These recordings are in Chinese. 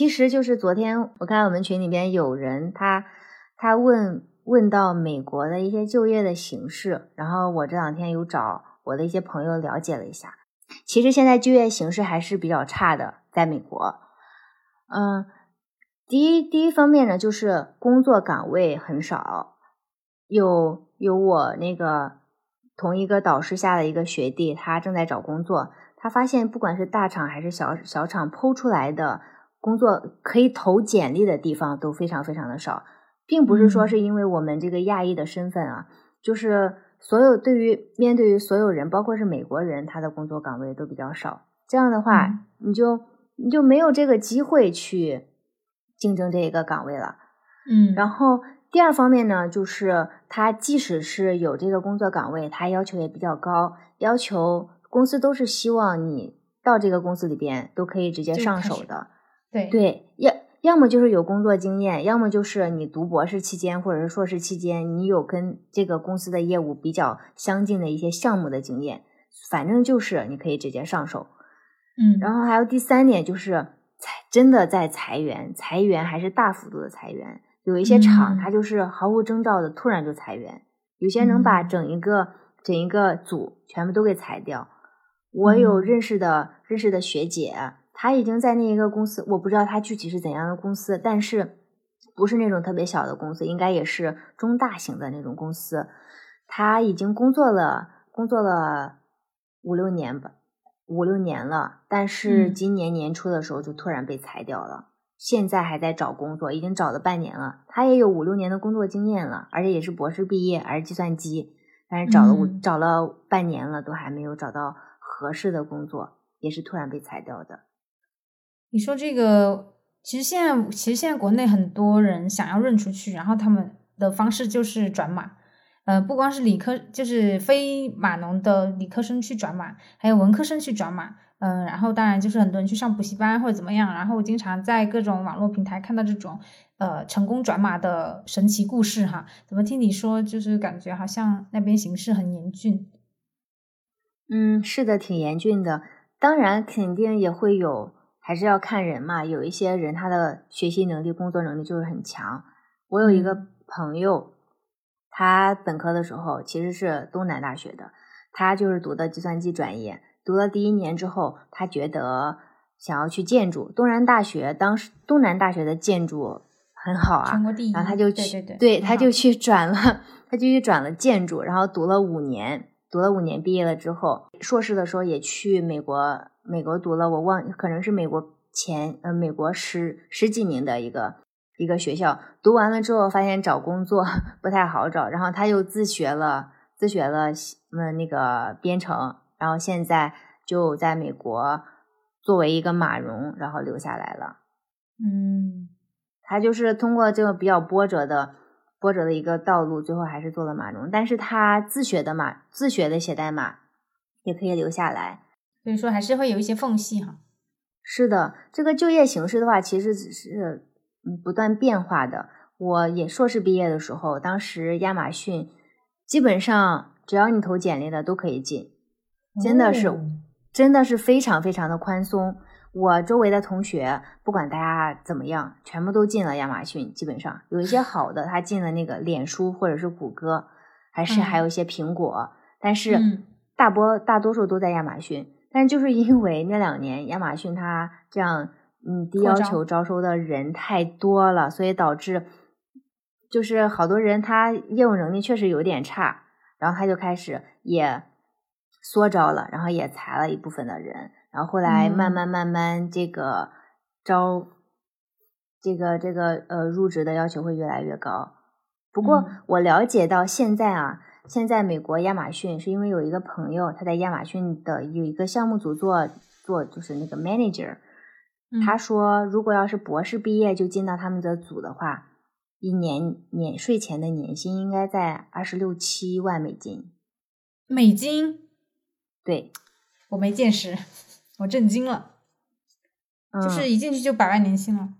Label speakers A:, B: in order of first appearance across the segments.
A: 其实就是昨天我看我们群里边有人他他问问到美国的一些就业的形势，然后我这两天有找我的一些朋友了解了一下，其实现在就业形势还是比较差的，在美国。嗯，第一第一方面呢，就是工作岗位很少，有有我那个同一个导师下的一个学弟，他正在找工作，他发现不管是大厂还是小小厂剖出来的。工作可以投简历的地方都非常非常的少，并不是说是因为我们这个亚裔的身份啊，就是所有对于面对于所有人，包括是美国人，他的工作岗位都比较少。这样的话，你就你就没有这个机会去竞争这一个岗位了。
B: 嗯，
A: 然后第二方面呢，就是他即使是有这个工作岗位，他要求也比较高，要求公司都是希望你到这个公司里边都可以直接上手的。
B: 对
A: 对，要要么就是有工作经验，要么就是你读博士期间或者是硕士期间，你有跟这个公司的业务比较相近的一些项目的经验，反正就是你可以直接上手。
B: 嗯，
A: 然后还有第三点就是裁，真的在裁员，裁员还是大幅度的裁员，有一些厂它就是毫无征兆的突然就裁员，有些能把整一个整一个组全部都给裁掉。我有认识的认识的学姐。他已经在那一个公司，我不知道他具体是怎样的公司，但是不是那种特别小的公司，应该也是中大型的那种公司。他已经工作了，工作了五六年吧，五六年了。但是今年年初的时候就突然被裁掉了，现在还在找工作，已经找了半年了。他也有五六年的工作经验了，而且也是博士毕业，还是计算机，但是找了五找了半年了，都还没有找到合适的工作，也是突然被裁掉的。
B: 你说这个，其实现在其实现在国内很多人想要润出去，然后他们的方式就是转码，呃，不光是理科，就是非码农的理科生去转码，还有文科生去转码，嗯，然后当然就是很多人去上补习班或者怎么样，然后经常在各种网络平台看到这种呃成功转码的神奇故事哈。怎么听你说，就是感觉好像那边形势很严峻？
A: 嗯，是的，挺严峻的，当然肯定也会有。还是要看人嘛，有一些人他的学习能力、工作能力就是很强。我有一个朋友，他本科的时候其实是东南大学的，他就是读的计算机专业。读了第一年之后，他觉得想要去建筑。东南大学当时东南大学的建筑很好啊，然后他就去，
B: 对，
A: 他就去转了，他就去转了建筑，然后读了五年，读了五年，毕业了之后，硕士的时候也去美国。美国读了，我忘可能是美国前呃美国十十几名的一个一个学校，读完了之后发现找工作 不太好找，然后他又自学了自学了嗯那个编程，然后现在就在美国作为一个码农，然后留下来了。
B: 嗯，
A: 他就是通过这个比较波折的波折的一个道路，最后还是做了码农，但是他自学的码自学的写代码也可以留下来。
B: 所以说还是会有一些缝隙哈。
A: 是的，这个就业形势的话，其实只是嗯不断变化的。我也硕士毕业的时候，当时亚马逊基本上只要你投简历的都可以进，真的是真的是非常非常的宽松。我周围的同学不管大家怎么样，全部都进了亚马逊。基本上有一些好的，他进了那个脸书或者是谷歌，还是还有一些苹果，但是大波大多数都在亚马逊。但就是因为那两年亚马逊它这样嗯低要求招收的人太多了，所以导致就是好多人他业务能力确实有点差，然后他就开始也缩招了，然后也裁了一部分的人，然后后来慢慢慢慢这个招这个这个呃入职的要求会越来越高。不过我了解到现在啊。现在美国亚马逊是因为有一个朋友，他在亚马逊的有一个项目组做做，就是那个 manager。他说，如果要是博士毕业就进到他们的组的话，一年年税前的年薪应该在二十六七万美金。
B: 美金？
A: 对，
B: 我没见识，我震惊了。就是一进去就百万年薪了。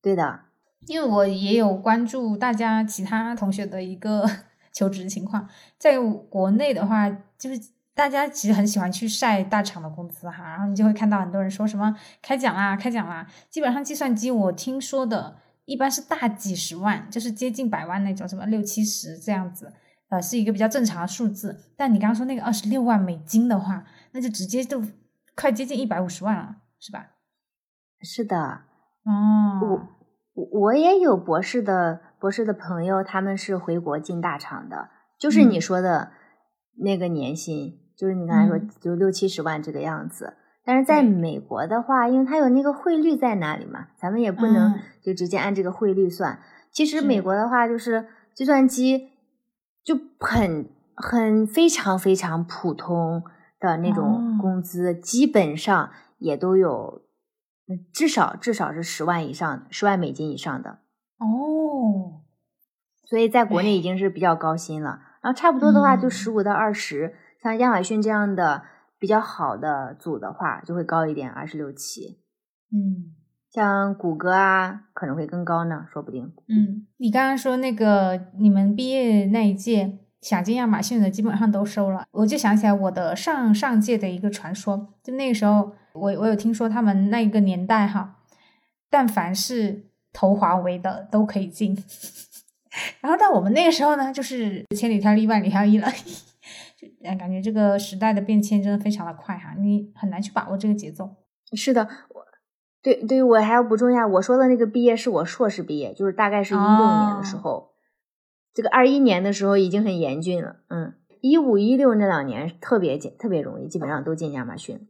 A: 对的，
B: 因为我也有关注大家其他同学的一个。求职情况，在国内的话，就是大家其实很喜欢去晒大厂的工资哈，然后你就会看到很多人说什么开奖啦，开奖啦。基本上计算机我听说的一般是大几十万，就是接近百万那种，什么六七十这样子，呃，是一个比较正常的数字。但你刚刚说那个二十六万美金的话，那就直接就快接近一百五十万了，是吧？
A: 是的，
B: 哦，
A: 我我我也有博士的博士的朋友，他们是回国进大厂的，就是你说的那个年薪，就是你刚才说
B: 嗯
A: 就六七十万这个样子。但是在美国的话，因为它有那个汇率在那里嘛，咱们也不能
B: 嗯
A: 就直接按这个汇率算。其实美国的话，就是计算机就很很非常非常普通的那种
B: 哦
A: 工资，基本上也都有，嗯至少至少是十万以上，十万美金以上的。
B: 哦，
A: 所以在国内已经是比较高薪了。然后差不多的话就
B: 嗯
A: 十五到二十、像亚马逊这样的比较好的组的话，就会高一点，二十六七。
B: 嗯
A: 像谷歌啊，可能会更高呢，说不定。
B: 嗯，你刚刚说那个你们毕业那一届想进亚马逊的基本上都收了，我就想起来我的上上届的一个传说，就那个时候我我有听说他们那一个年代哈，但凡是投华为的都可以进，然后到我们那个时候呢，就是千里挑一万里挑一了。就呃感觉这个时代的变迁真的非常的快哈，你很难去把握这个节奏。
A: 是的，我对对，我还要补充一下，我说的那个毕业是我硕士毕业，就是大概是一六年的时候，这个二一年的时候已经很严峻了。嗯，一五一六那两年特别简特别容易，基本上都进亚马逊。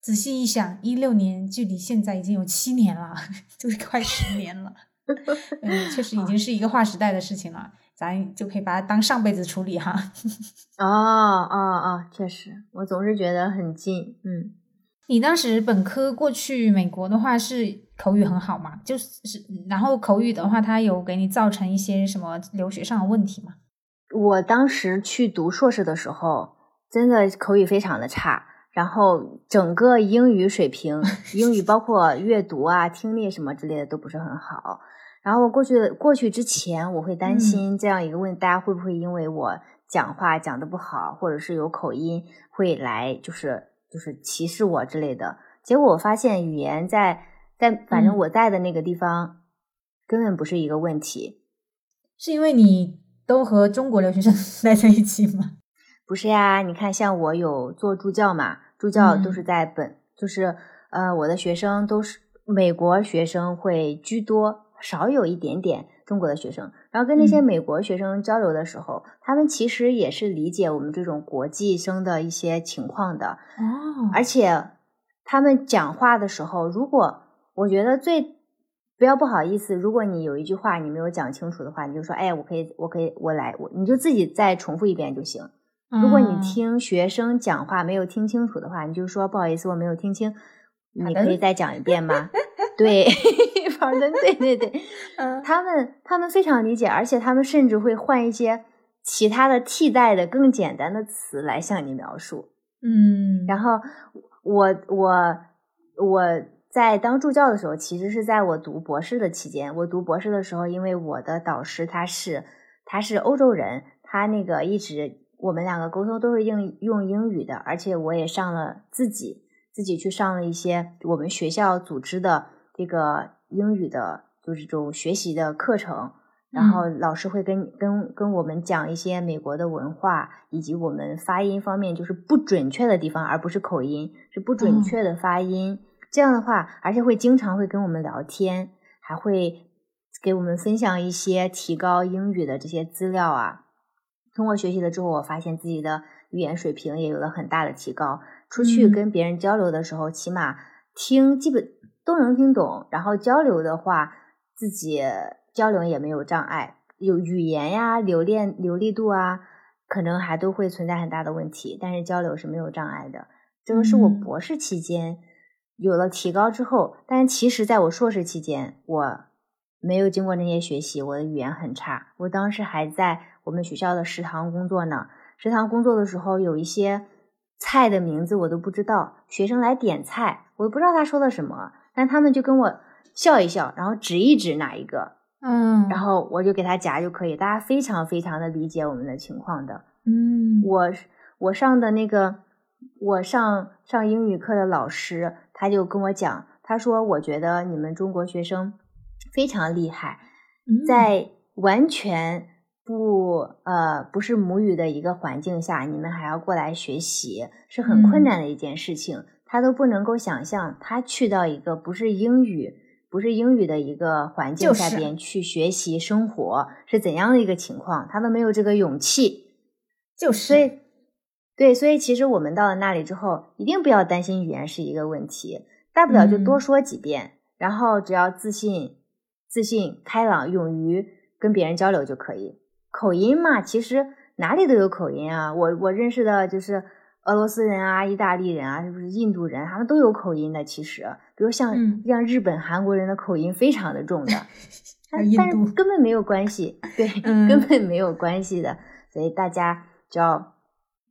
B: 仔细一想，一六年距离现在已经有七年了，就是快十年了。嗯，确实已经是一个划时代的事情了，咱就可以把它当上辈子处理哈。
A: 哦哦哦，确实，我总是觉得很近。嗯。
B: 你当时本科过去美国的话是口语很好嘛？就是是，然后口语的话，它有给你造成一些什么留学上的问题吗？
A: 我当时去读硕士的时候，真的口语非常的差，然后整个英语水平，英语包括阅读啊、听力什么之类的都不是很好。然后我过去过去之前，我会担心这样一个问题，大家会不会因为我讲话讲的不好，或者是有口音，会来就是就是歧视我之类的。结果我发现语言在在反正
B: 嗯
A: 我在的那个地方，根本不是一个问题。
B: 是因为你都和中国留学生 待在一起吗？
A: 不是呀，你看，像我有做助教嘛，助教都
B: 嗯
A: 是在本，就是呃，我的学生都是美国学生会居多，少有一点点中国的学生。然后跟那些
B: 嗯
A: 美国学生交流的时候，他们其实也是理解我们这种国际生的一些情况的，
B: 哦
A: 而且他们讲话的时候，如果我觉得最不要不好意思，如果你有一句话你没有讲清楚的话，你就说，哎，我可以，我可以，我来，我你就自己再重复一遍就行。如果你
B: 嗯
A: 听学生讲话没有听清楚的话，你就说不好意思，我没有听清，你可以再讲一遍吗？对，pardon，对对对，
B: 嗯
A: 他们他们非常理解，而且他们甚至会换一些其他的替代的更简单的词来向你描述。
B: 嗯，
A: 然后我我我在当助教的时候，其实是在我读博士的期间。我读博士的时候，因为我的导师他是他是欧洲人，他那个一直我们两个沟通都是用用英语的，而且我也上了自己自己去上了一些我们学校组织的这个英语的，就是这种学习的课程。然后老师会跟跟跟我们讲一些美国的文化，以及我们发音方面就是不准确的地方，而不是口音，是不准确的发音。这样的话，而且会经常会跟我们聊天，还会给我们分享一些提高英语的这些资料啊。通过学习了之后，我发现自己的语言水平也有了很大的提高。出去
B: 嗯
A: 跟别人交流的时候，起码听基本都能听懂，然后交流的话，自己交流也没有障碍。有语言呀、流练、流利度啊，可能还都会存在很大的问题，但是交流是没有障碍的。这个是我
B: 嗯
A: 博士期间有了提高之后，但是其实在我硕士期间，我没有经过那些学习，我的语言很差。我当时还在我们学校的食堂工作呢，食堂工作的时候，有一些菜的名字我都不知道，学生来点菜，我都不知道他说的什么，但他们就跟我笑一笑，然后指一指哪一个，
B: 嗯，
A: 然后我就给他夹就可以。大家非常非常的理解我们的情况的。
B: 嗯，
A: 我我上的那个，我上上英语课的老师，他就跟我讲，他说我觉得你们中国学生非常厉害，在完全不呃不是母语的一个环境下，你们还要过来学习，是很困难的一件事情。他都不能够想象，他去到一个不是英语、不是英语的一个环境下边去学习生活是怎样的一个情况，他都没有这个勇气。
B: 就
A: 是，对，所以其实我们到了那里之后，一定不要担心语言是一个问题，大不了就多说几遍，然后只要自信、自信、开朗、勇于跟别人交流就可以。口音嘛，其实哪里都有口音啊，我我认识的就是。俄罗斯人啊，意大利人啊，是不是印度人？他们都有口音的。其实，比如像像日本、韩国人的口音非常的重的，但是根本没有关系，对，根本没有关系的。所以大家只要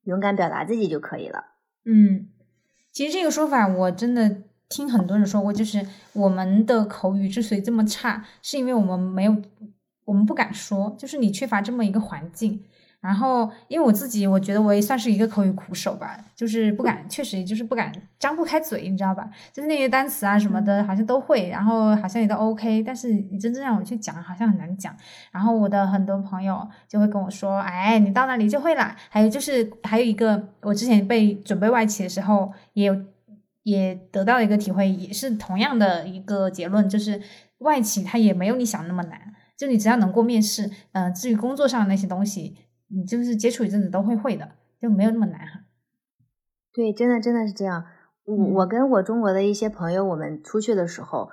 A: 勇敢表达自己就可以了。
B: 嗯，其实这个说法我真的听很多人说过，就是我们的口语之所以这么差，是因为我们没有，我们不敢说，就是你缺乏这么一个环境。然后，因为我自己，我觉得我也算是一个口语苦手吧，就是不敢，确实就是不敢张不开嘴，你知道吧？就是那些单词啊什么的，好像都会，然后好像也都 OK，但是你真正让我去讲，好像很难讲。然后我的很多朋友就会跟我说：“哎，你到那里就会了。”还有就是，还有一个，我之前被准备外企的时候，也有也得到一个体会，也是同样的一个结论，就是外企它也没有你想那么难，就你只要能过面试，嗯，至于工作上的那些东西。你就是接触一阵子都会会的，就没有那么难哈。
A: 对，真的真的是这样。我我跟我中国的一些朋友，我们出去的时候，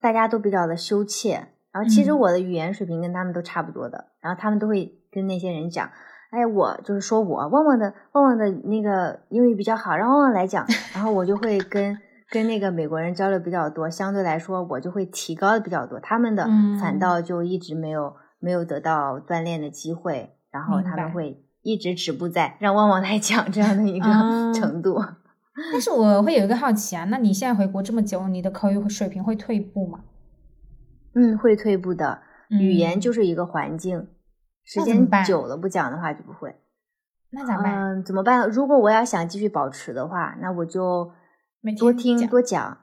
A: 大家都比较的羞怯。然后其实我的语言水平跟他们都差不多的。然后他们都会跟那些人讲：“哎，我就是说我旺旺的旺旺的那个英语比较好，让旺旺来讲。”然后我就会跟跟那个美国人交流比较多，相对来说我就会提高的比较多。他们的反倒就一直没有没有得到锻炼的机会。然后他们会一直止步在让旺旺来讲这样的一个程度。
B: 但是我会有一个好奇啊，那你现在回国这么久，你的口语水平会退步吗？
A: 嗯，会退步的。语言就是一个环境，时间久了不讲的话就不会。
B: 那咋办？
A: 嗯，怎么办？如果我要想继续保持的话，那我就多听多讲。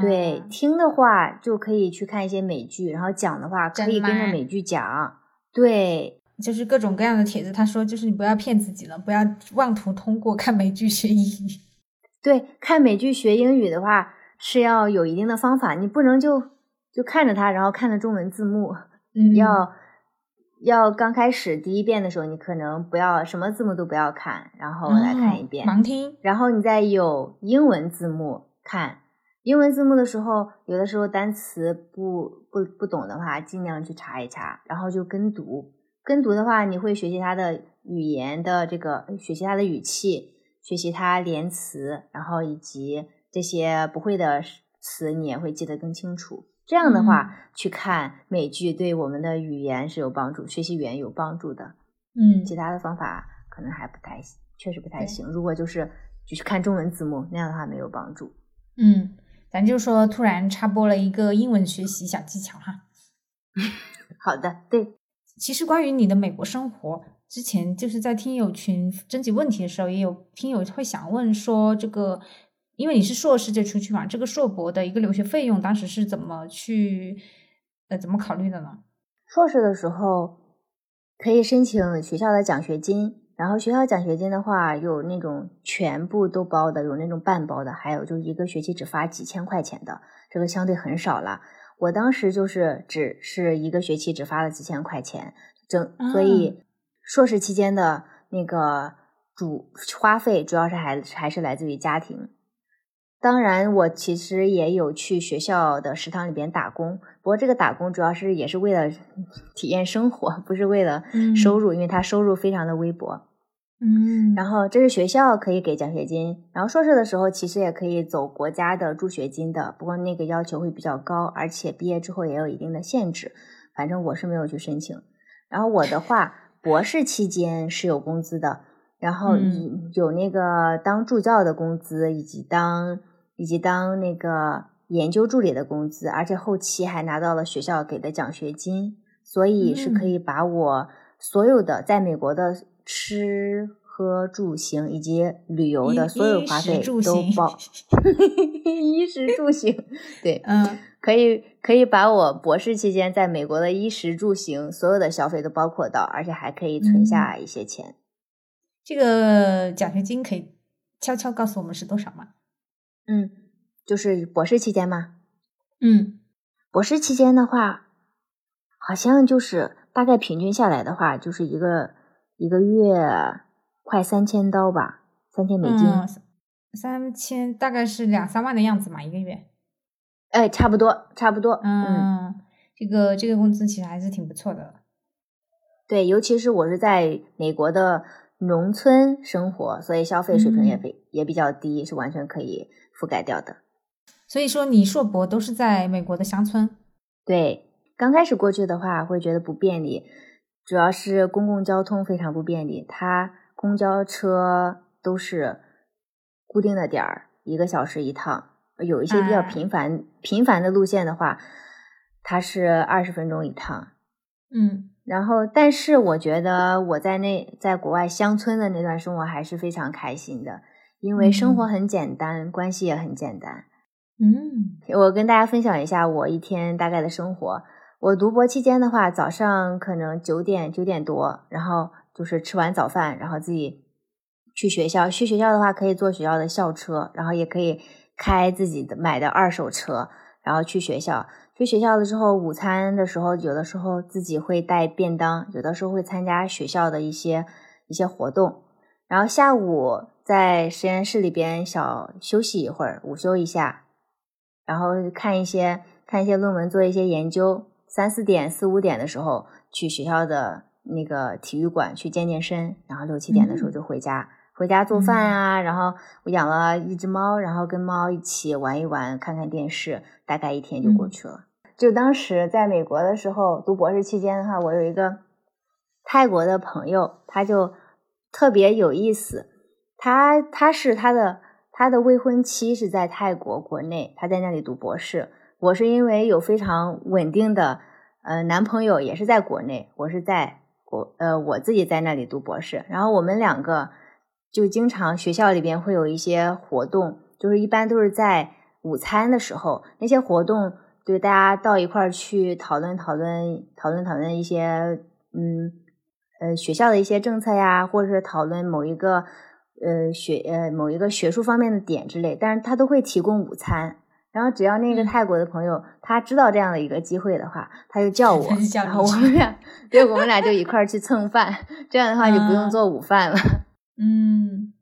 A: 对，听的话就可以去看一些美剧，然后讲的话可以跟着美剧讲。对。
B: 就是各种各样的帖子，他说就是你不要骗自己了，不要妄图通过看美剧学英语。
A: 对，看美剧学英语的话是要有一定的方法，你不能就就看着它，然后看着中文字幕。
B: 嗯，
A: 要要刚开始第一遍的时候，你可能不要什么字幕都不要看，然后来看一遍
B: 盲听，
A: 然后你再有英文字幕看。英文字幕的时候，有的时候单词不不不懂的话，尽量去查一查，然后就跟读。跟读的话，你会学习它的语言的这个，学习它的语气，学习它连词，然后以及这些不会的词，你也会记得更清楚。这样的话，去看美剧对我们的语言是有帮助，学习语言有帮助的。
B: 嗯，
A: 其他的方法可能还不太，确实不太行。如果就是就是看中文字幕那样的话，没有帮助。
B: 嗯，咱就说突然插播了一个英文学习小技巧哈。
A: 好的，对。
B: 其实关于你的美国生活，之前就是在听友群征集问题的时候，也有听友会想问说，这个因为你是硕士就出去嘛，这个硕博的一个留学费用当时是怎么去呃怎么考虑的呢？
A: 硕士的时候可以申请学校的奖学金，然后学校奖学金的话有那种全部都包的，有那种半包的，还有就一个学期只发几千块钱的，这个相对很少了。我当时就是只是一个学期只发了几千块钱，整所以硕士期间的那个主花费主要是还还是来自于家庭。当然，我其实也有去学校的食堂里边打工，不过这个打工主要是也是为了 体验生活，不是为了收入，因为它收入非常的微薄。
B: 嗯，
A: 然后这是学校可以给奖学金，然后硕士的时候其实也可以走国家的助学金的，不过那个要求会比较高，而且毕业之后也有一定的限制。反正我是没有去申请。然后我的话，博士期间是有工资的，然后有那个当助教的工资，以及当以及当那个研究助理的工资，而且后期还拿到了学校给的奖学金，所以是可以把我所有的在美国的。吃喝住行以及旅游的所有花费都包，衣食住行，对，
B: 嗯，
A: 可以可以把我博士期间在美国的衣食住行所有的消费都包括到，而且还可以存下一些钱。
B: 这个奖学金可以悄悄告诉我们是多少吗？
A: 嗯，就是博士期间吗？
B: 嗯，
A: 博士期间的话，好像就是大概平均下来的话，就是一个一个月。快三千刀吧，三千美金，
B: 三千大概是两三万的样子嘛，一个月。
A: 哎，差不多，差不多。
B: 嗯，这个这个工资其实还是挺不错的。
A: 对，尤其是我是在美国的农村生活，所以消费水平也比也比较低，是完全可以覆盖掉的。
B: 所以说，你硕博都是在美国的乡村。
A: 对，刚开始过去的话会觉得不便利，主要是公共交通非常不便利，它。公交车都是固定的点儿，一个小时一趟。有一些比较频繁、频繁的路线的话，它是二十分钟一趟。
B: 嗯，
A: 然后，但是我觉得我在那在国外乡村的那段生活还是非常开心的，因为生活很简单，关系也很简单。
B: 嗯，
A: 我跟大家分享一下我一天大概的生活。我读博期间的话，早上可能九点九点多，然后。就是吃完早饭，然后自己去学校。去学校的话，可以坐学校的校车，然后也可以开自己的买的二手车，然后去学校。去学校了之后，午餐的时候，有的时候自己会带便当，有的时候会参加学校的一些一些活动。然后下午在实验室里边小休息一会儿，午休一下，然后看一些看一些论文，做一些研究。三四点、四五点的时候去学校的。那个体育馆去健健身，然后六七点的时候就回家，回家做饭啊。然后我养了一只猫，然后跟猫一起玩一玩，看看电视，大概一天就过去了。就当时在美国的时候读博士期间的话，我有一个泰国的朋友，他就特别有意思。他他是他的他的未婚妻是在泰国国内，他在那里读博士。我是因为有非常稳定的呃男朋友，也是在国内，我是在。国呃，我自己在那里读博士，然后我们两个就经常学校里边会有一些活动，就是一般都是在午餐的时候，那些活动就是大家到一块儿去讨论讨论讨论讨论一些嗯呃学校的一些政策呀，或者是讨论某一个呃学呃某一个学术方面的点之类，但是他都会提供午餐。然后只要那个泰国的朋友他知道这样的一个机会的话，他就叫我，然后我们俩，对，我们俩就一块儿去蹭饭，这样的话就不用做午饭了。
B: 嗯，